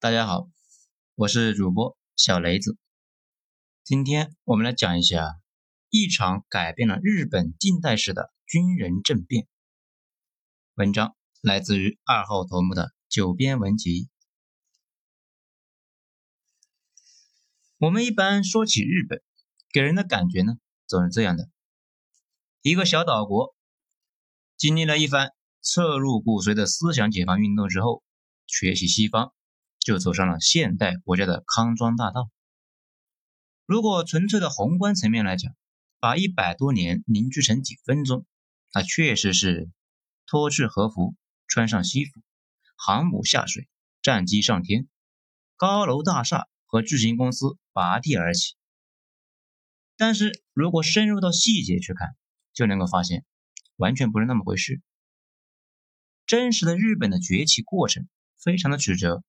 大家好，我是主播小雷子。今天我们来讲一下一场改变了日本近代史的军人政变。文章来自于二号头目的九编文集。我们一般说起日本，给人的感觉呢，总是这样的：一个小岛国，经历了一番彻入骨髓的思想解放运动之后，学习西方，就走上了现代国家的康庄大道。如果纯粹的宏观层面来讲，把一百多年凝聚成几分钟，那确实是脱去和服，穿上西服，航母下水，战机上天，高楼大厦和巨型公司。拔地而起，但是如果深入到细节去看，就能够发现，完全不是那么回事。真实的日本的崛起过程非常的曲折，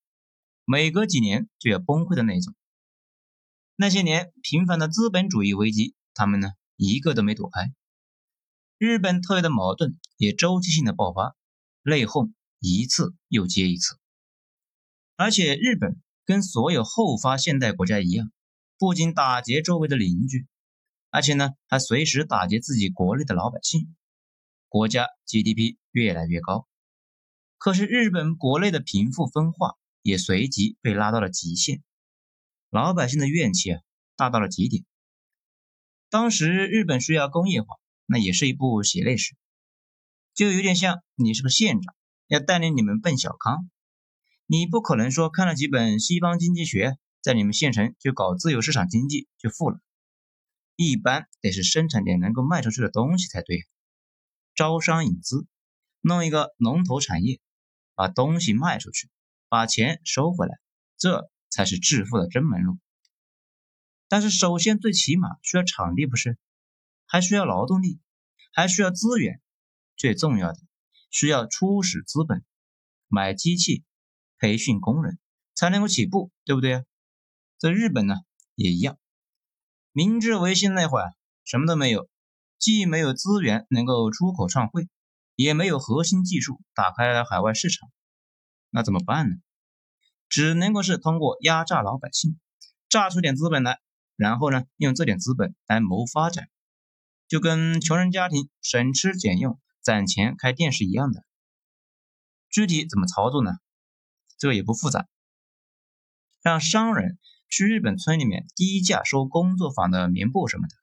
每隔几年就要崩溃的那种。那些年频繁的资本主义危机，他们呢一个都没躲开。日本特有的矛盾也周期性的爆发，内讧一次又接一次。而且日本跟所有后发现代国家一样。不仅打劫周围的邻居，而且呢，还随时打劫自己国内的老百姓，国家 GDP 越来越高。可是日本国内的贫富分化也随即被拉到了极限，老百姓的怨气啊大到了极点。当时日本需要工业化，那也是一部血泪史，就有点像你是个县长，要带领你们奔小康，你不可能说看了几本西方经济学。在你们县城就搞自由市场经济就富了，一般得是生产点能够卖出去的东西才对。招商引资，弄一个龙头产业，把东西卖出去，把钱收回来，这才是致富的真门路。但是首先最起码需要场地，不是？还需要劳动力，还需要资源，最重要的需要初始资本，买机器，培训工人，才能够起步，对不对啊？在日本呢也一样，明治维新那会儿什么都没有，既没有资源能够出口创汇，也没有核心技术打开海外市场，那怎么办呢？只能够是通过压榨老百姓，榨出点资本来，然后呢用这点资本来谋发展，就跟穷人家庭省吃俭用攒钱开店是一样的。具体怎么操作呢？这个也不复杂，让商人。去日本村里面低价收工作坊的棉布什么的，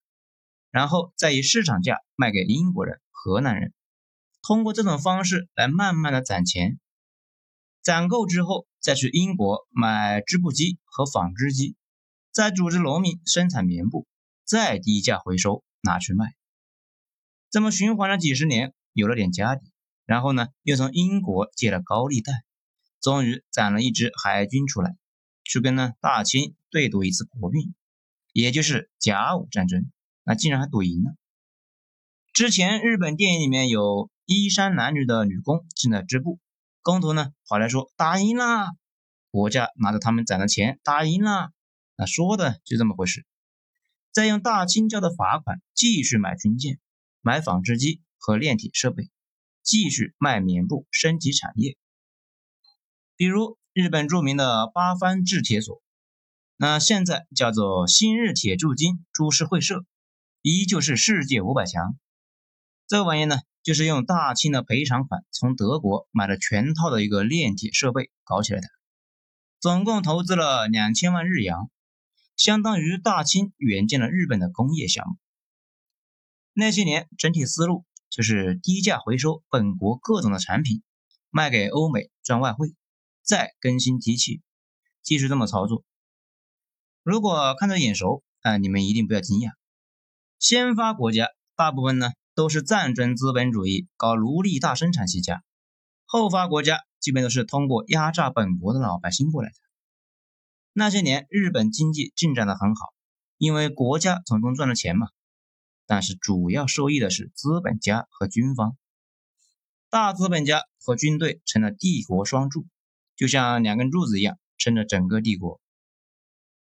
然后再以市场价卖给英国人、荷兰人，通过这种方式来慢慢的攒钱，攒够之后再去英国买织布机和纺织机，再组织农民生产棉布，再低价回收拿去卖，这么循环了几十年，有了点家底，然后呢又从英国借了高利贷，终于攒了一支海军出来。去跟呢大清对赌一次国运，也就是甲午战争，那竟然还赌赢了。之前日本电影里面有衣衫褴褛的女工正在织布，工头呢跑来说打赢了，国家拿着他们攒的钱打赢了，那说的就这么回事。再用大清交的罚款继续买军舰、买纺织机和炼铁设备，继续卖棉布升级产业，比如。日本著名的八幡制铁所，那现在叫做新日铁铸金株式会社，依旧是世界五百强。这玩意呢，就是用大清的赔偿款从德国买了全套的一个炼铁设备搞起来的，总共投资了两千万日元，相当于大清援建了日本的工业项目。那些年整体思路就是低价回收本国各种的产品，卖给欧美赚外汇。再更新机器，继续这么操作。如果看着眼熟，啊，你们一定不要惊讶。先发国家大部分呢都是战争资本主义搞奴隶大生产起家，后发国家基本都是通过压榨本国的老百姓过来的。那些年日本经济进展的很好，因为国家从中赚了钱嘛。但是主要受益的是资本家和军方，大资本家和军队成了帝国双柱。就像两根柱子一样撑着整个帝国。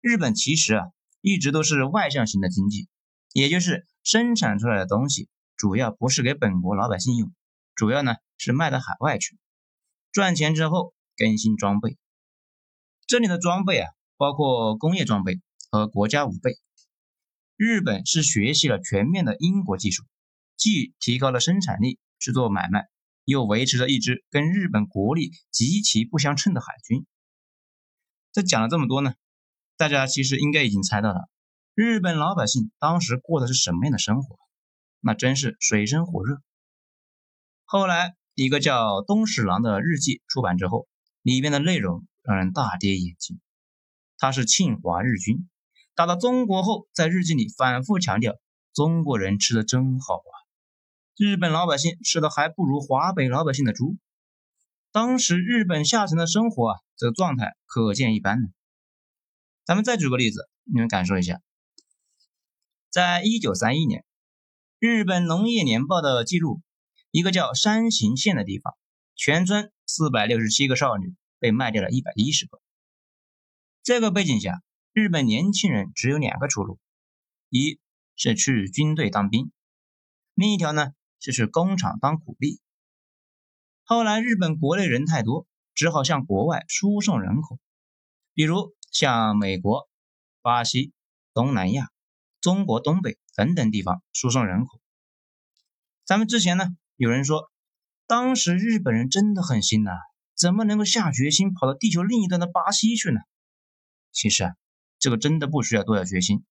日本其实啊一直都是外向型的经济，也就是生产出来的东西主要不是给本国老百姓用，主要呢是卖到海外去，赚钱之后更新装备。这里的装备啊，包括工业装备和国家武备。日本是学习了全面的英国技术，既提高了生产力去做买卖，又维持着一支跟日本国力极其不相称的海军。这讲了这么多呢，大家其实应该已经猜到了，日本老百姓当时过的是什么样的生活？那真是水深火热。后来一个叫东史郎的日记出版之后，里面的内容。让人大跌眼镜。他是侵华日军，打到中国后，在日记里反复强调：“中国人吃的真好啊，日本老百姓吃的还不如华北老百姓的猪。”当时日本下层的生活啊，这状态可见一斑呢。咱们再举个例子，你们感受一下。在一九三一年，《日本农业年报》的记录，一个叫山形县的地方，全村四百六十七个少女。被卖掉了一百一十个。这个背景下，日本年轻人只有两个出路：一是去军队当兵，另一条呢是去工厂当苦力。后来日本国内人太多，只好向国外输送人口，比如向美国、巴西、东南亚、中国东北等等地方输送人口。咱们之前呢，有人说，当时日本人真的很心呐。怎么能够下决心跑到地球另一端的巴西去呢？其实啊，这个真的不需要多少决心。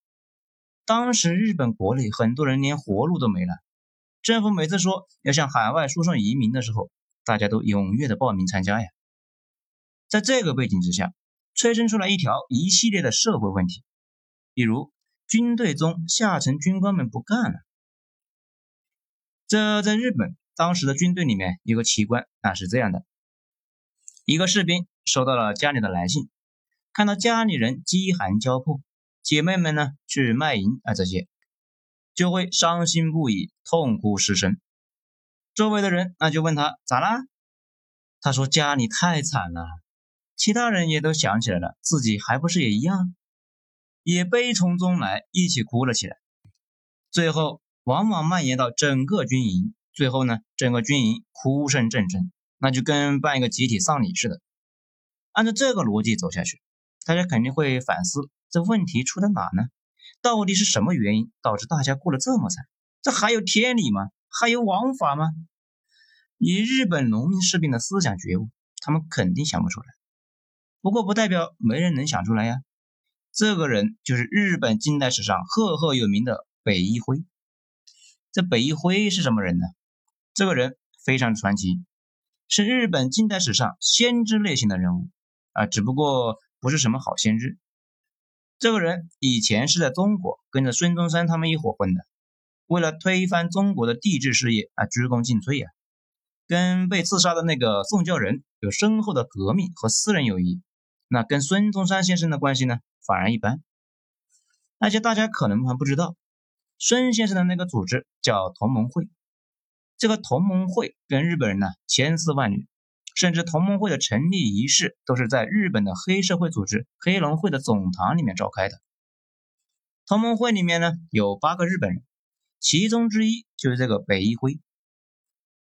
当时日本国内很多人连活路都没了，政府每次说要向海外输送移民的时候，大家都踊跃的报名参加呀。在这个背景之下，催生出来一条一系列的社会问题，比如军队中下层军官们不干了。这在日本当时的军队里面有个奇观，那是这样的。一个士兵收到了家里的来信，看到家里人饥寒交迫，姐妹们呢去卖淫啊这些，就会伤心不已，痛哭失声。周围的人那就问他咋啦？他说家里太惨了。其他人也都想起来了，自己还不是也一样，也悲从中来，一起哭了起来。最后往往蔓延到整个军营，最后呢，整个军营哭声阵阵。那就跟办一个集体丧礼似的。按照这个逻辑走下去，大家肯定会反思：这问题出在哪呢？到底是什么原因导致大家过得这么惨？这还有天理吗？还有王法吗？以日本农民士兵的思想觉悟，他们肯定想不出来。不过不代表没人能想出来呀。这个人就是日本近代史上赫赫有名的北一辉。这北一辉是什么人呢？这个人非常传奇。是日本近代史上先知类型的人物啊，只不过不是什么好先知。这个人以前是在中国跟着孙中山他们一伙混的，为了推翻中国的帝制事业啊，鞠躬尽瘁呀。跟被刺杀的那个宋教仁有深厚的革命和私人友谊，那跟孙中山先生的关系呢，反而一般。而且大家可能还不知道，孙先生的那个组织叫同盟会。这个同盟会跟日本人呢千丝万缕，甚至同盟会的成立仪式都是在日本的黑社会组织黑龙会的总堂里面召开的。同盟会里面呢有八个日本人，其中之一就是这个北一辉。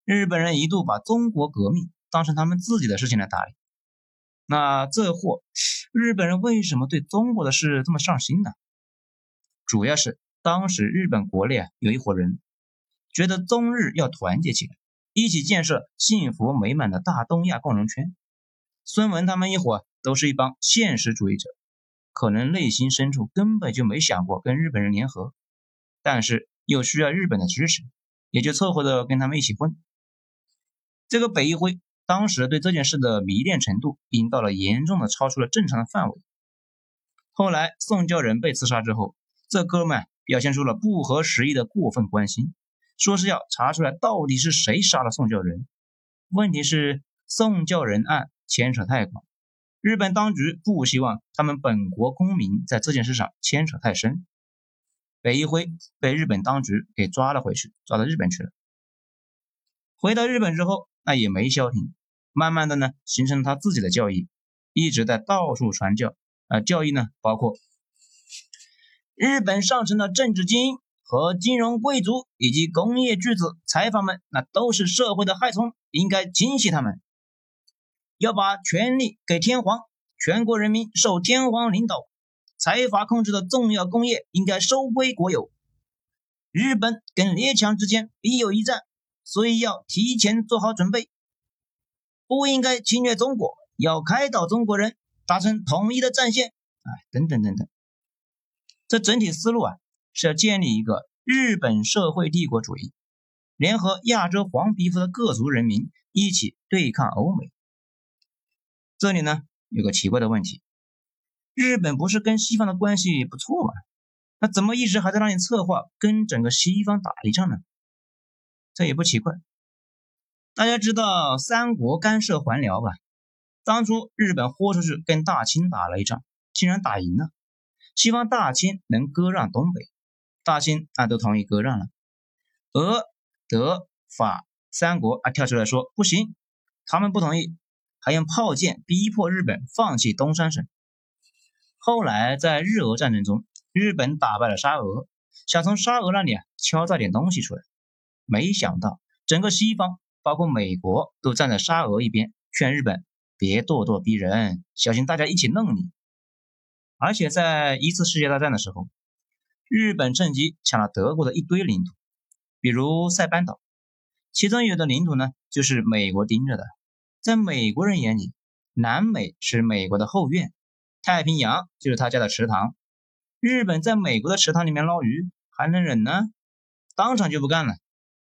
日本人一度把中国革命当成他们自己的事情来打理。那这货，日本人为什么对中国的事这么上心呢？主要是当时日本国内啊有一伙人。觉得中日要团结起来，一起建设幸福美满的大东亚共荣圈。孙文他们一伙都是一帮现实主义者，可能内心深处根本就没想过跟日本人联合，但是又需要日本的支持，也就凑合着跟他们一起混。这个北一辉当时对这件事的迷恋程度，已经到了严重的超出了正常的范围。后来宋教仁被刺杀之后，这哥们表现出了不合时宜的过分关心。说是要查出来到底是谁杀了宋教仁，问题是宋教仁案牵扯太广，日本当局不希望他们本国公民在这件事上牵扯太深。北一辉被日本当局给抓了回去，抓到日本去了。回到日本之后，那也没消停，慢慢的呢，形成了他自己的教义，一直在到处传教。啊，教义呢，包括日本上层的政治精英。和金融贵族以及工业巨子、财阀们，那都是社会的害虫，应该清洗他们。要把权力给天皇，全国人民受天皇领导，财阀控制的重要工业应该收归国有。日本跟列强之间必有一战，所以要提前做好准备，不应该侵略中国，要开导中国人，达成统一的战线。啊，等等等等，这整体思路啊，是要建立一个日本社会帝国主义，联合亚洲黄皮肤的各族人民一起对抗欧美。这里呢？有个奇怪的问题，日本不是跟西方的关系不错吗？那怎么一直还在那里策划跟整个西方打一仗呢？这也不奇怪。大家知道三国干涉还辽吧？当初日本豁出去跟大清打了一仗，竟然打赢了，西方大清能割让东北，大清啊都同意割让了，俄、德、法三国啊跳出来说不行，他们不同意。还用炮舰逼迫日本放弃东三省。后来在日俄战争中，日本打败了沙俄，想从沙俄那里啊敲诈点东西出来，没想到整个西方，包括美国，都站在沙俄一边，劝日本别咄咄逼人，小心大家一起弄你。而且在一次世界大战的时候，日本趁机抢了德国的一堆领土，比如塞班岛，其中有的领土呢就是美国盯着的。在美国人眼里，南美是美国的后院，太平洋就是他家的池塘。日本在美国的池塘里面捞鱼，还能忍呢？当场就不干了，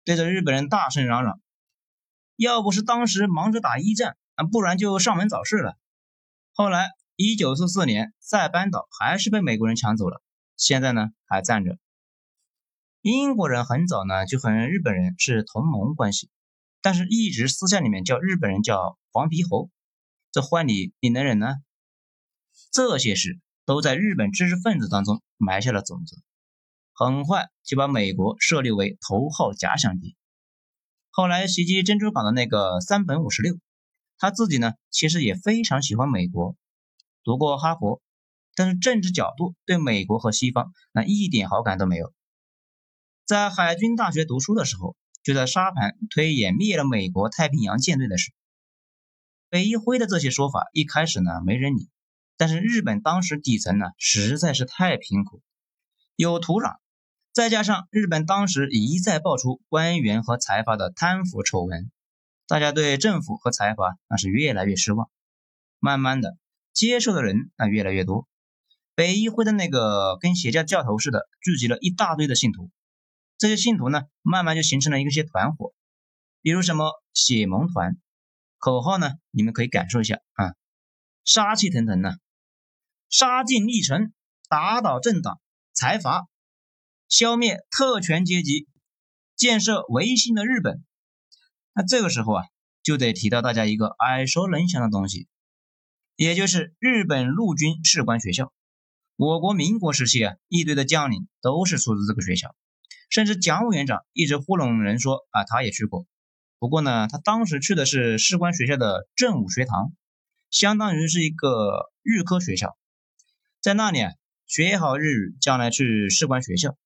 对着日本人大声嚷嚷：“要不是当时忙着打一战，不然就上门找事了。”后来，一九四四年，塞班岛还是被美国人抢走了，现在呢还站着。英国人很早呢就和日本人是同盟关系。但是，一直私下里面叫日本人叫黄皮猴，这换你你能忍呢？这些事都在日本知识分子当中埋下了种子，很快就把美国设立为头号假想敌。后来袭击珍珠港的那个三本五十六，他自己呢其实也非常喜欢美国，读过哈佛，但是政治角度对美国和西方那一点好感都没有。在海军大学读书的时候。就在沙盘推演灭了美国太平洋舰队的事，北一辉的这些说法一开始呢没人理，但是日本当时底层呢实在是太贫苦，有土壤，再加上日本当时一再爆出官员和财阀的贪腐丑闻，大家对政府和财阀那是越来越失望，慢慢的接受的人那越来越多，北一辉的那个跟邪教教头似的，聚集了一大堆的信徒。这些信徒呢，慢慢就形成了一些团伙，比如什么血盟团，口号呢，你们可以感受一下啊，杀气腾腾的，杀尽逆臣，打倒政党财阀，消灭特权阶级，建设维新的日本。那这个时候啊，就得提到大家一个耳熟能详的东西，也就是日本陆军士官学校。我国民国时期啊，一堆的将领都是出自这个学校。甚至蒋委员长一直糊弄人说啊，他也去过。不过呢，他当时去的是士官学校的正午学堂，相当于是一个预科学校，在那里啊学好日语，将来去士官学校。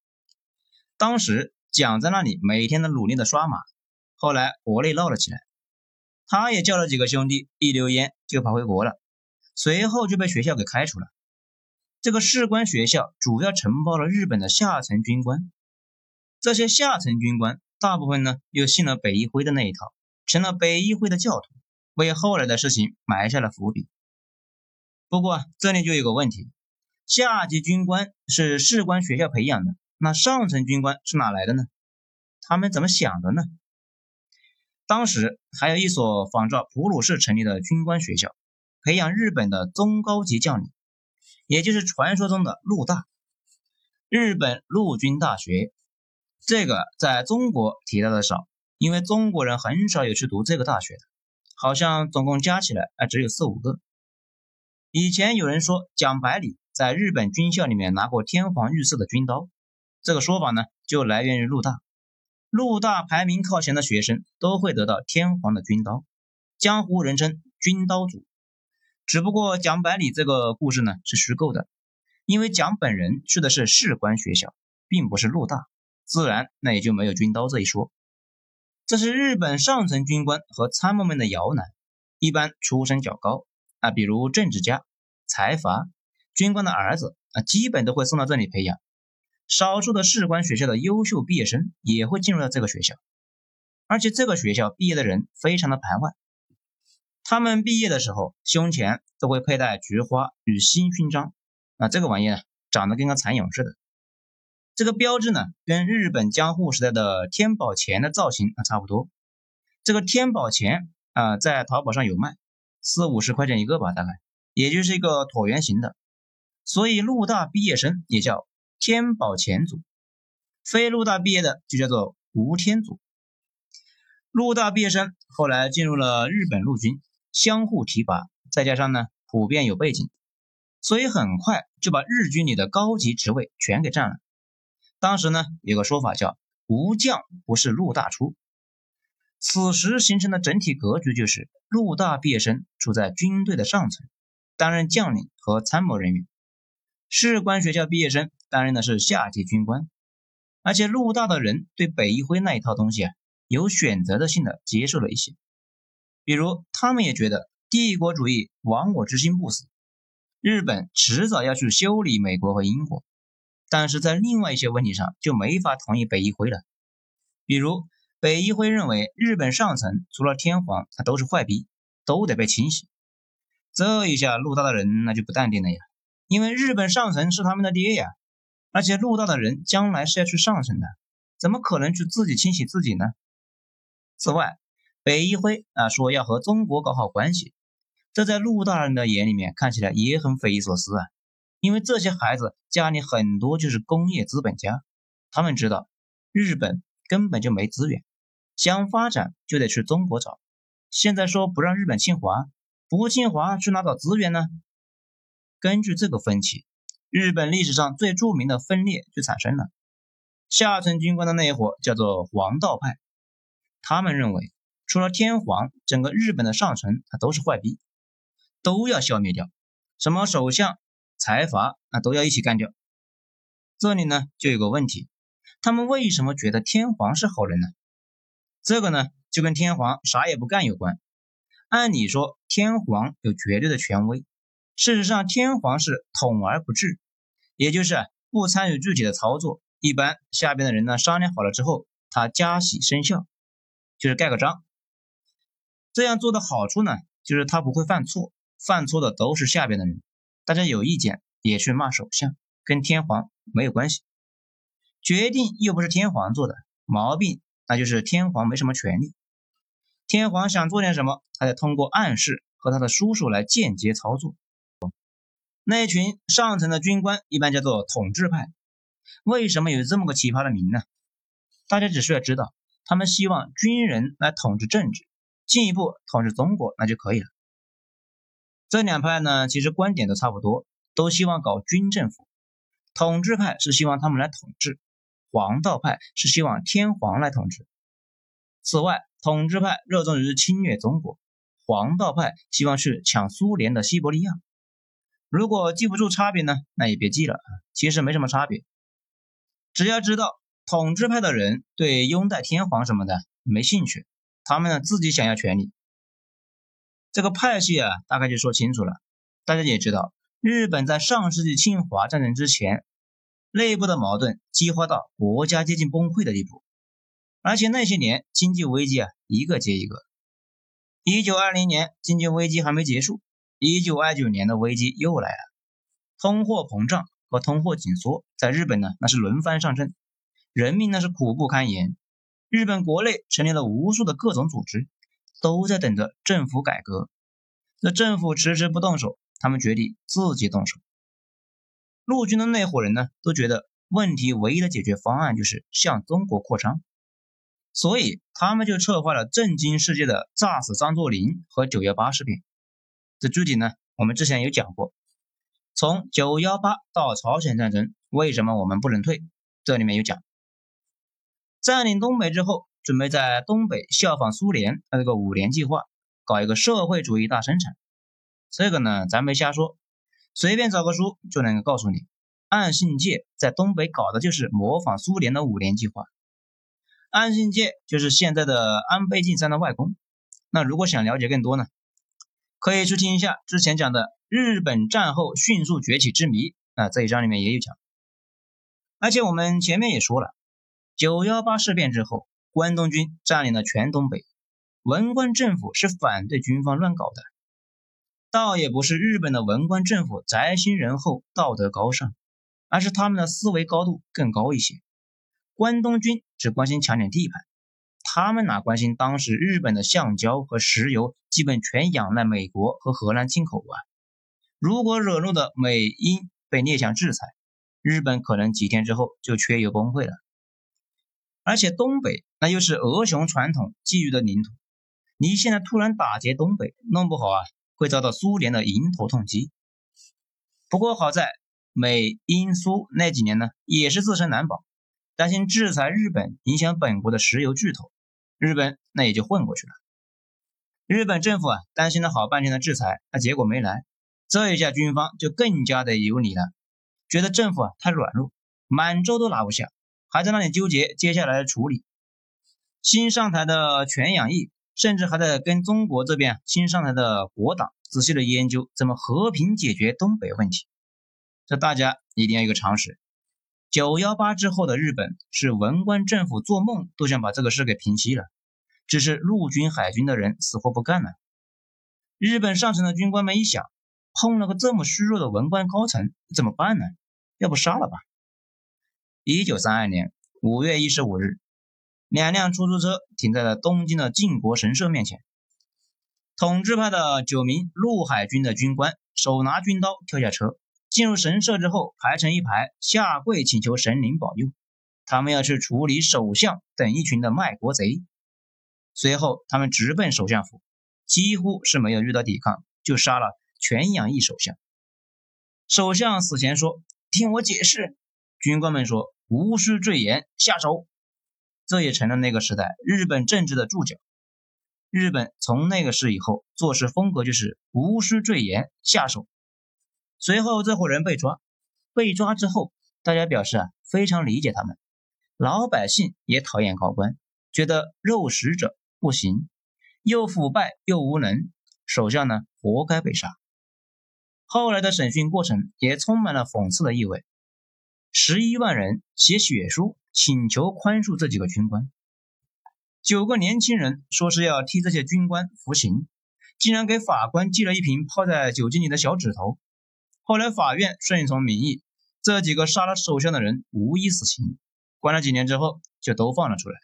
当时蒋在那里每天都努力的刷马，后来国内闹了起来，他也叫了几个兄弟一溜烟就跑回国了，随后就被学校给开除了。这个士官学校主要承包了日本的下层军官。这些下层军官大部分呢又信了北一辉的那一套，成了北一辉的教徒，为后来的事情埋下了伏笔。不过这里就有个问题：下级军官是士官学校培养的，那上层军官是哪来的呢？他们怎么想的呢？当时还有一所仿照普鲁士成立的军官学校，培养日本的中高级将领，也就是传说中的陆大，日本陆军大学。这个在中国提到的少，因为中国人很少有去读这个大学的，好像总共加起来啊只有四五个。以前有人说蒋百里在日本军校里面拿过天皇御赐的军刀，这个说法呢就来源于陆大。陆大排名靠前的学生都会得到天皇的军刀，江湖人称军刀组。只不过蒋百里这个故事呢是虚构的，因为蒋本人去的是士官学校，并不是陆大。自然，那也就没有军刀这一说。这是日本上层军官和参谋们的摇篮，一般出身较高啊，比如政治家、财阀、军官的儿子啊，基本都会送到这里培养。少数的士官学校的优秀毕业生也会进入到这个学校，而且这个学校毕业的人非常的排外。他们毕业的时候，胸前都会佩戴菊花与新勋章，啊，这个玩意儿，长得跟个蚕蛹似的。这个标志呢，跟日本江户时代的天宝钱的造型啊差不多。这个天宝钱啊，在淘宝上有卖，四五十块钱一个吧，大概，也就是一个椭圆形的。所以陆大毕业生也叫天宝钱祖，非陆大毕业的就叫做无天祖。陆大毕业生后来进入了日本陆军。相互提拔，再加上呢普遍有背景，所以很快就把日军里的高级职位全给占了。当时呢有个说法叫“无将不是陆大出”，此时形成的整体格局就是陆大毕业生处在军队的上层，担任将领和参谋人员；士官学校毕业生担任的是下级军官。而且陆大的人对北一辉那一套东西啊，有选择的性的接受了一些。比如，他们也觉得帝国主义亡我之心不死，日本迟早要去修理美国和英国，但是在另外一些问题上就没法同意北一辉了。比如，北一辉认为日本上层除了天皇，他都是坏逼，都得被清洗。这一下，陆大的人那就不淡定了呀，因为日本上层是他们的爹呀，而且陆大的人将来是要去上层的，怎么可能去自己清洗自己呢？此外，北一辉啊说要和中国搞好关系，这在陆大人的眼里面看起来也很匪夷所思啊。因为这些孩子家里很多就是工业资本家，他们知道日本根本就没资源，想发展就得去中国找。现在说不让日本侵华，不侵华去哪找资源呢？根据这个分歧，日本历史上最著名的分裂就产生了。下层军官的那一伙叫做黄道派，他们认为。除了天皇，整个日本的上层他都是坏逼，都要消灭掉。什么首相、财阀啊都要一起干掉。这里呢就有个问题，他们为什么觉得天皇是好人呢？这个呢就跟天皇啥也不干有关。按理说天皇有绝对的权威，事实上天皇是统而不治，也就是不参与具体的操作。一般下边的人呢商量好了之后，他加喜生效，就是盖个章。这样做的好处呢，就是他不会犯错，犯错的都是下边的人。大家有意见也去骂首相，跟天皇没有关系。决定又不是天皇做的，毛病那就是天皇没什么权利。天皇想做点什么，他得通过暗示和他的叔叔来间接操作。那一群上层的军官一般叫做统治派。为什么有这么个奇葩的名呢？大家只需要知道，他们希望军人来统治政治。进一步统治中国那就可以了。这两派呢，其实观点都差不多，都希望搞军政府。统治派是希望他们来统治，黄道派是希望天皇来统治。此外，统治派热衷于侵略中国，黄道派希望去抢苏联的西伯利亚。如果记不住差别呢，那也别记了，其实没什么差别。只要知道统治派的人对拥戴天皇什么的没兴趣。他们呢自己想要权力，这个派系啊大概就说清楚了。大家也知道，日本在上世纪侵华战争之前，内部的矛盾激化到国家接近崩溃的地步，而且那些年经济危机啊一个接一个。一九二零年经济危机还没结束，一九二九年的危机又来了，通货膨胀和通货紧缩在日本呢那是轮番上阵，人民那是苦不堪言。日本国内成立了无数的各种组织，都在等着政府改革。那政府迟迟不动手，他们决定自己动手。陆军的那伙人呢，都觉得问题唯一的解决方案就是向中国扩张，所以他们就策划了震惊世界的炸死张作霖和九幺八事变。这具体呢，我们之前有讲过。从九幺八到朝鲜战争，为什么我们不能退？这里面有讲。占领东北之后，准备在东北效仿苏联那个五年计划，搞一个社会主义大生产。这个呢，咱没瞎说，随便找个书就能够告诉你。岸信介在东北搞的就是模仿苏联的五年计划。岸信介就是现在的安倍晋三的外公。那如果想了解更多呢，可以去听一下之前讲的日本战后迅速崛起之谜啊，这一章里面也有讲。而且我们前面也说了，九幺八事变之后，关东军占领了全东北，文官政府是反对军方乱搞的。倒也不是日本的文官政府宅心仁厚、道德高尚，而是他们的思维高度更高一些。关东军只关心抢点地盘，他们哪关心当时日本的橡胶和石油基本全仰赖美国和荷兰进口啊？如果惹怒的美英被列强制裁，日本可能几天之后就缺油崩溃了。而且东北那又是俄熊传统觊觎的领土，你现在突然打劫东北，弄不好啊！会遭到苏联的迎头痛击。不过好在美英苏那几年呢，也是自身难保，担心制裁日本影响本国的石油巨头，日本那也就混过去了。日本政府啊，担心了好半天的制裁，那结果没来，这一下军方就更加的有理了，觉得政府啊太软弱，满洲都拿不下，还在那里纠结接下来的处理。新上台的全养义。甚至还在跟中国这边新上台的国党仔细的研究怎么和平解决东北问题。这大家一定要有个常识：九幺八之后的日本是文官政府做梦都想把这个事给平息了，只是陆军海军的人死活不干了。日本上层的军官们一想，碰了个这么虚弱的文官高层怎么办呢？要不杀了吧？一九三二年五月一十五日。两辆出租车停在了东京的靖国神社面前。统治派的九名陆海军的军官手拿军刀跳下车，进入神社之后排成一排下跪请求神灵保佑。他们要去处理首相等一群的卖国贼。随后，他们直奔首相府，几乎是没有遇到抵抗，就杀了全养义首相。首相死前说：“听我解释。”军官们说：“无需赘言，下手。”这也成了那个时代日本政治的注脚。日本从那个事以后做事风格就是无需赘言，下手。随后这伙人被抓，被抓之后，大家表示啊非常理解他们。老百姓也讨厌高官，觉得肉食者不行，又腐败又无能，手下呢活该被杀。后来的审讯过程也充满了讽刺的意味。十一万人写血书。请求宽恕这几个军官。九个年轻人说是要替这些军官服刑，竟然给法官寄了一瓶泡在酒精里的小指头。后来法院顺从民意，这几个杀了首相的人无一死刑，关了几年之后就都放了出来。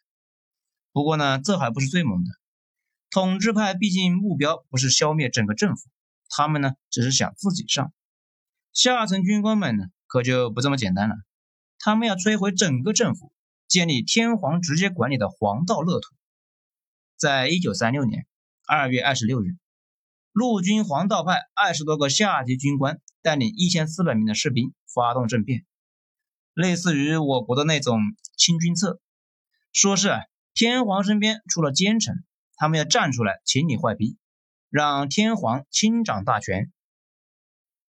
不过呢，这还不是最猛的。统治派毕竟目标不是消灭整个政府，他们呢只是想自己上。下层军官们呢可就不这么简单了。他们要摧毁整个政府，建立天皇直接管理的黄道乐土。在一九三六年二月二十六日，陆军黄道派二十多个下级军官带领一千四百名的士兵发动政变，类似于我国的那种清君侧，说是天皇身边出了奸臣，他们要站出来清理坏逼，让天皇亲掌大权。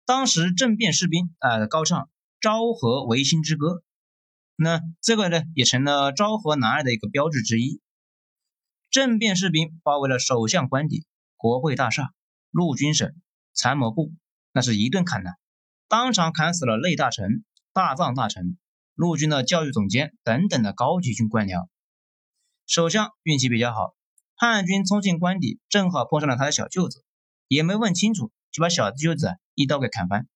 当时政变士兵啊高唱。昭和维新之歌，那这个呢也成了昭和男儿的一个标志之一。政变士兵包围了首相官邸、国会大厦、陆军省、参谋部，那是一顿砍呐，当场砍死了内大臣、大藏大臣、陆军的教育总监等等的高级军官僚。首相运气比较好，叛军冲进官邸，正好碰上了他的小舅子，也没问清楚，就把小舅子一刀给砍翻。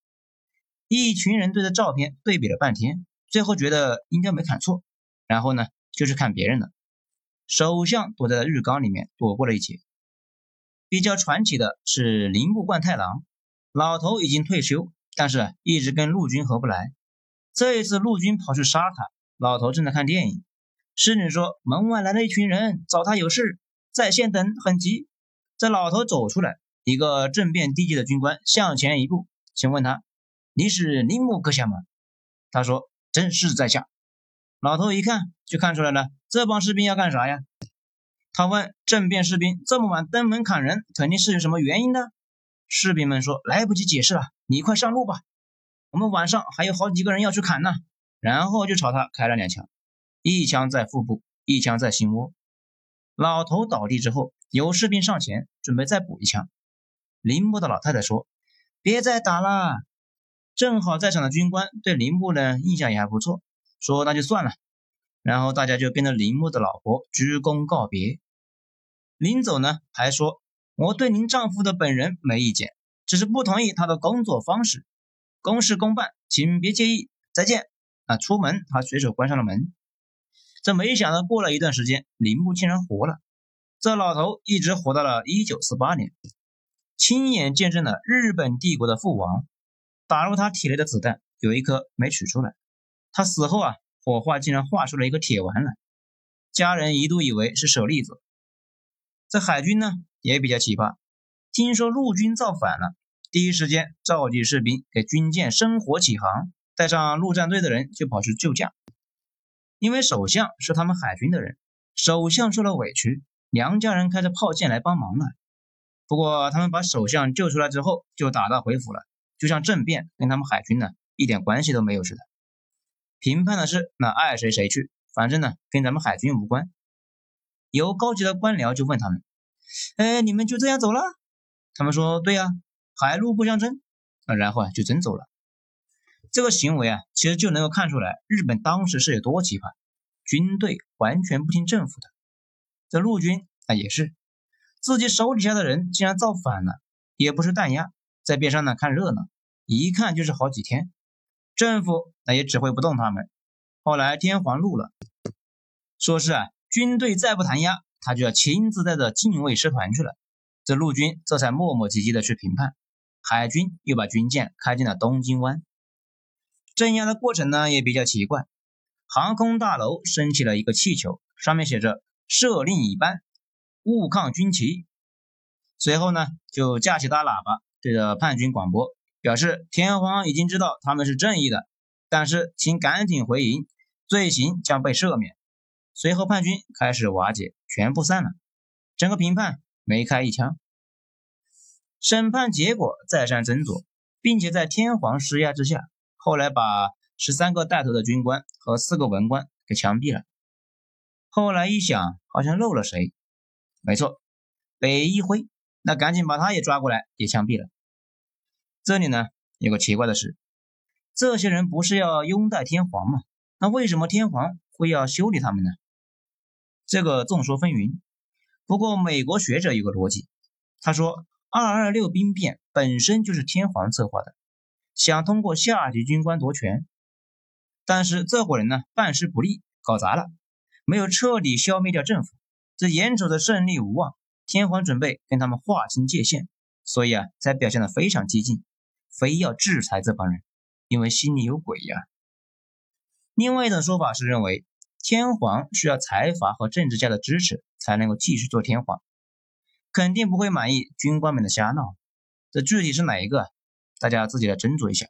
一群人对着照片对比了半天，最后觉得应该没砍错，然后呢就去看别人了。首相躲在了浴缸里面躲过了一劫。比较传奇的是铃木贯太郎，老头已经退休，但是一直跟陆军合不来。这一次陆军跑去杀他，老头正在看电影，侍女说门外来了一群人找他有事，在线等，很急。这老头走出来，一个政变低级的军官向前一步，请问他。你是铃木阁下吗？他说：“正是在下。”老头一看就看出来了，这帮士兵要干啥呀？他问政变士兵：“这么晚登门砍人，肯定是有什么原因的？”士兵们说：“来不及解释了，你快上路吧，我们晚上还有好几个人要去砍呢。”然后就朝他开了两枪，一枪在腹部，一枪在心窝。老头倒地之后，有士兵上前准备再补一枪。铃木的老太太说。别再打了。正好在场的军官对铃木呢印象也还不错，说那就算了。然后大家就跟着铃木的老婆鞠躬告别。临走呢还说：“我对您丈夫的本人没意见，只是不同意他的工作方式。公事公办，请别介意。再见。”啊，出门他随手关上了门。这没想到过了一段时间，铃木竟然活了。这老头一直活到了1948年，亲眼见证了日本帝国的覆亡。打入他体内的子弹有一颗没取出来，他死后啊，火化竟然化出了一个铁丸来。家人一度以为是舍利子。这海军呢也比较奇葩，听说陆军造反了，第一时间召集士兵给军舰生火起航，带上陆战队的人就跑去救驾。因为首相是他们海军的人，首相受了委屈。娘家人开着炮舰来帮忙了，不过他们把首相救出来之后就打道回府了，就像政变跟他们海军呢一点关系都没有似的。评判的事那爱谁谁去，反正呢跟咱们海军无关。有高级的官僚就问他们：“哎，你们就这样走了？”他们说：“对呀，海陆不相争。”那然后啊就真走了。这个行为啊其实就能够看出来日本当时是有多奇葩，军队完全不听政府的。这陆军啊也是，自己手底下的人竟然造反了，也不是弹压，在边上呢看热闹，一看就是好几天。政府那也指挥不动他们。后来天皇怒了，说是啊，军队再不弹压，他就要亲自带着禁卫师团去了。这陆军这才磨磨唧唧的去评判，海军又把军舰开进了东京湾。镇压的过程呢也比较奇怪，航空大楼升起了一个气球，上面写着。设令一班，勿抗军旗。随后呢，就架起大喇叭，对着叛军广播，表示天皇已经知道他们是正义的，但是请赶紧回营，罪行将被赦免。随后叛军开始瓦解，全部散了。整个评判没开一枪。审判结果再三斟酌，并且在天皇施压之下，后来把十三个带头的军官和四个文官给枪毙了。后来一想，好像漏了谁？没错，北一辉。那赶紧把他也抓过来，也枪毙了。这里呢，有个奇怪的事：这些人不是要拥戴天皇吗？那为什么天皇会要修理他们呢？这个众说纷纭。不过美国学者有个逻辑，他说二二六兵变本身就是天皇策划的，想通过下级军官夺权。但是这伙人呢，办事不力，搞砸了。没有彻底消灭掉政府，这眼瞅着胜利无望，天皇准备跟他们划清界限，所以啊，才表现得非常激进，非要制裁这帮人，因为心里有鬼呀。另外一种说法是认为，天皇需要财阀和政治家的支持才能够继续做天皇，肯定不会满意军官们的瞎闹。这具体是哪一个，大家自己来斟酌一下。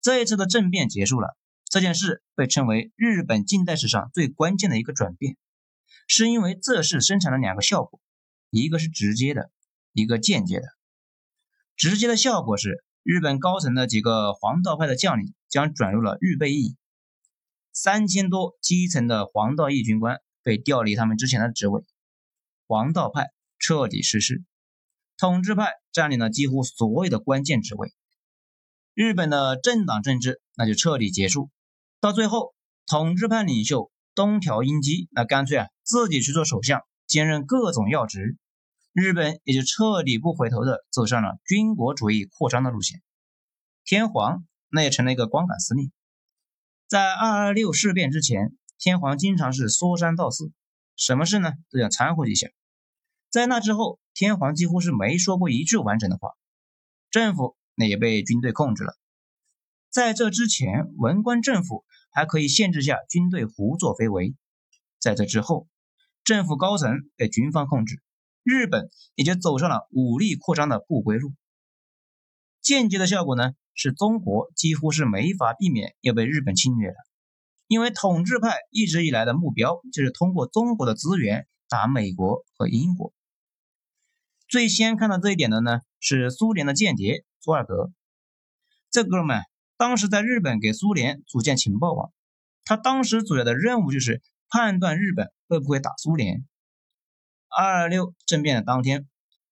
这一次的政变结束了。这件事被称为日本近代史上最关键的一个转变，是因为这事生产了两个效果，一个是直接的，一个间接的。直接的效果是，日本高层的几个黄道派的将领将转入了预备役，三千多基层的黄道义军官被调离他们之前的职位，黄道派彻底失势，统治派占领了几乎所有的关键职位，日本的政党政治那就彻底结束。到最后，统治派领袖东条英机那干脆啊自己去做首相，兼任各种要职，日本也就彻底不回头的走上了军国主义扩张的路线。天皇那也成了一个光杆司令。在二二六事变之前，天皇经常是说三道四，什么事呢都想掺和一下。在那之后，天皇几乎是没说过一句完整的话，政府那也被军队控制了。在这之前，文官政府还可以限制下军队胡作非为。在这之后，政府高层被军方控制，日本也就走上了武力扩张的不归路。间接的效果呢，是中国几乎是没法避免要被日本侵略了，因为统治派一直以来的目标就是通过中国的资源打美国和英国。最先看到这一点的呢，是苏联的间谍朱尔格，这哥们。当时在日本给苏联组建情报网，他当时主要的任务就是判断日本会不会打苏联。二二六政变的当天，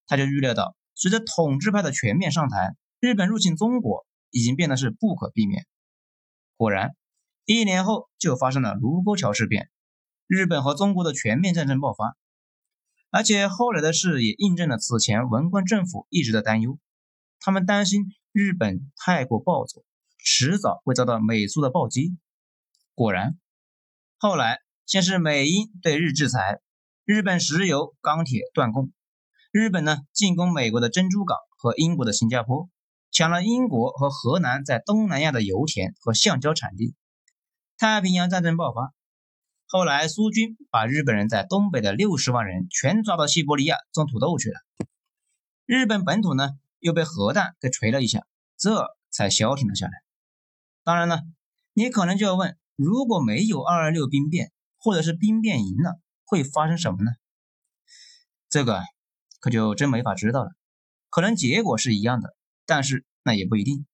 他就预料到随着统治派的全面上台，日本入侵中国已经变得是不可避免。果然，一年后就发生了卢沟桥事变，日本和中国的全面战争爆发。而且后来的事也印证了此前文官政府一直的担忧，他们担心日本太过暴走，迟早会遭到美苏的暴击。果然，后来先是美英对日制裁，日本石油、钢铁断供。日本呢进攻美国的珍珠港和英国的新加坡，抢了英国和荷兰在东南亚的油田和橡胶产地。太平洋战争爆发，后来苏军把日本人在东北的六十万人全抓到西伯利亚种土豆去了。日本本土呢又被核弹给锤了一下，这才消停了下来。当然了，你可能就要问：如果没有二二六兵变，或者是兵变赢了，会发生什么呢？这个。可就真没法知道了，可能结果是一样的，但是那也不一定。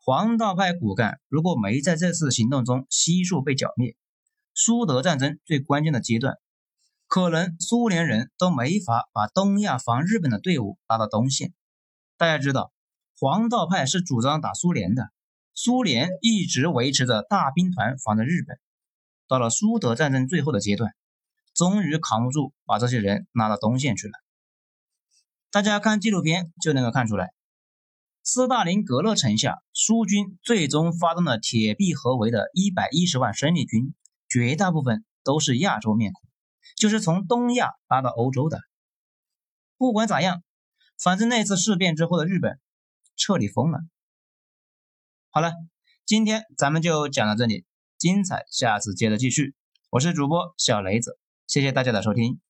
黄道派骨干如果没在这次行动中悉数被剿灭，苏德战争最关键的阶段，可能苏联人都没法把东亚防日本的队伍拉到东线。大家知道，黄道派是主张打苏联的，苏联一直维持着大兵团防着日本，到了苏德战争最后的阶段，终于扛不住，把这些人拉到东线去了。大家看纪录片就能够看出来，斯大林格勒城下，苏军最终发动了铁壁合围的一百一十万生力军，绝大部分都是亚洲面孔，就是从东亚拉到欧洲的。不管咋样，反正那次事变之后的日本彻底疯了。好了，今天咱们就讲到这里，精彩下次接着继续。我是主播小雷子，谢谢大家的收听。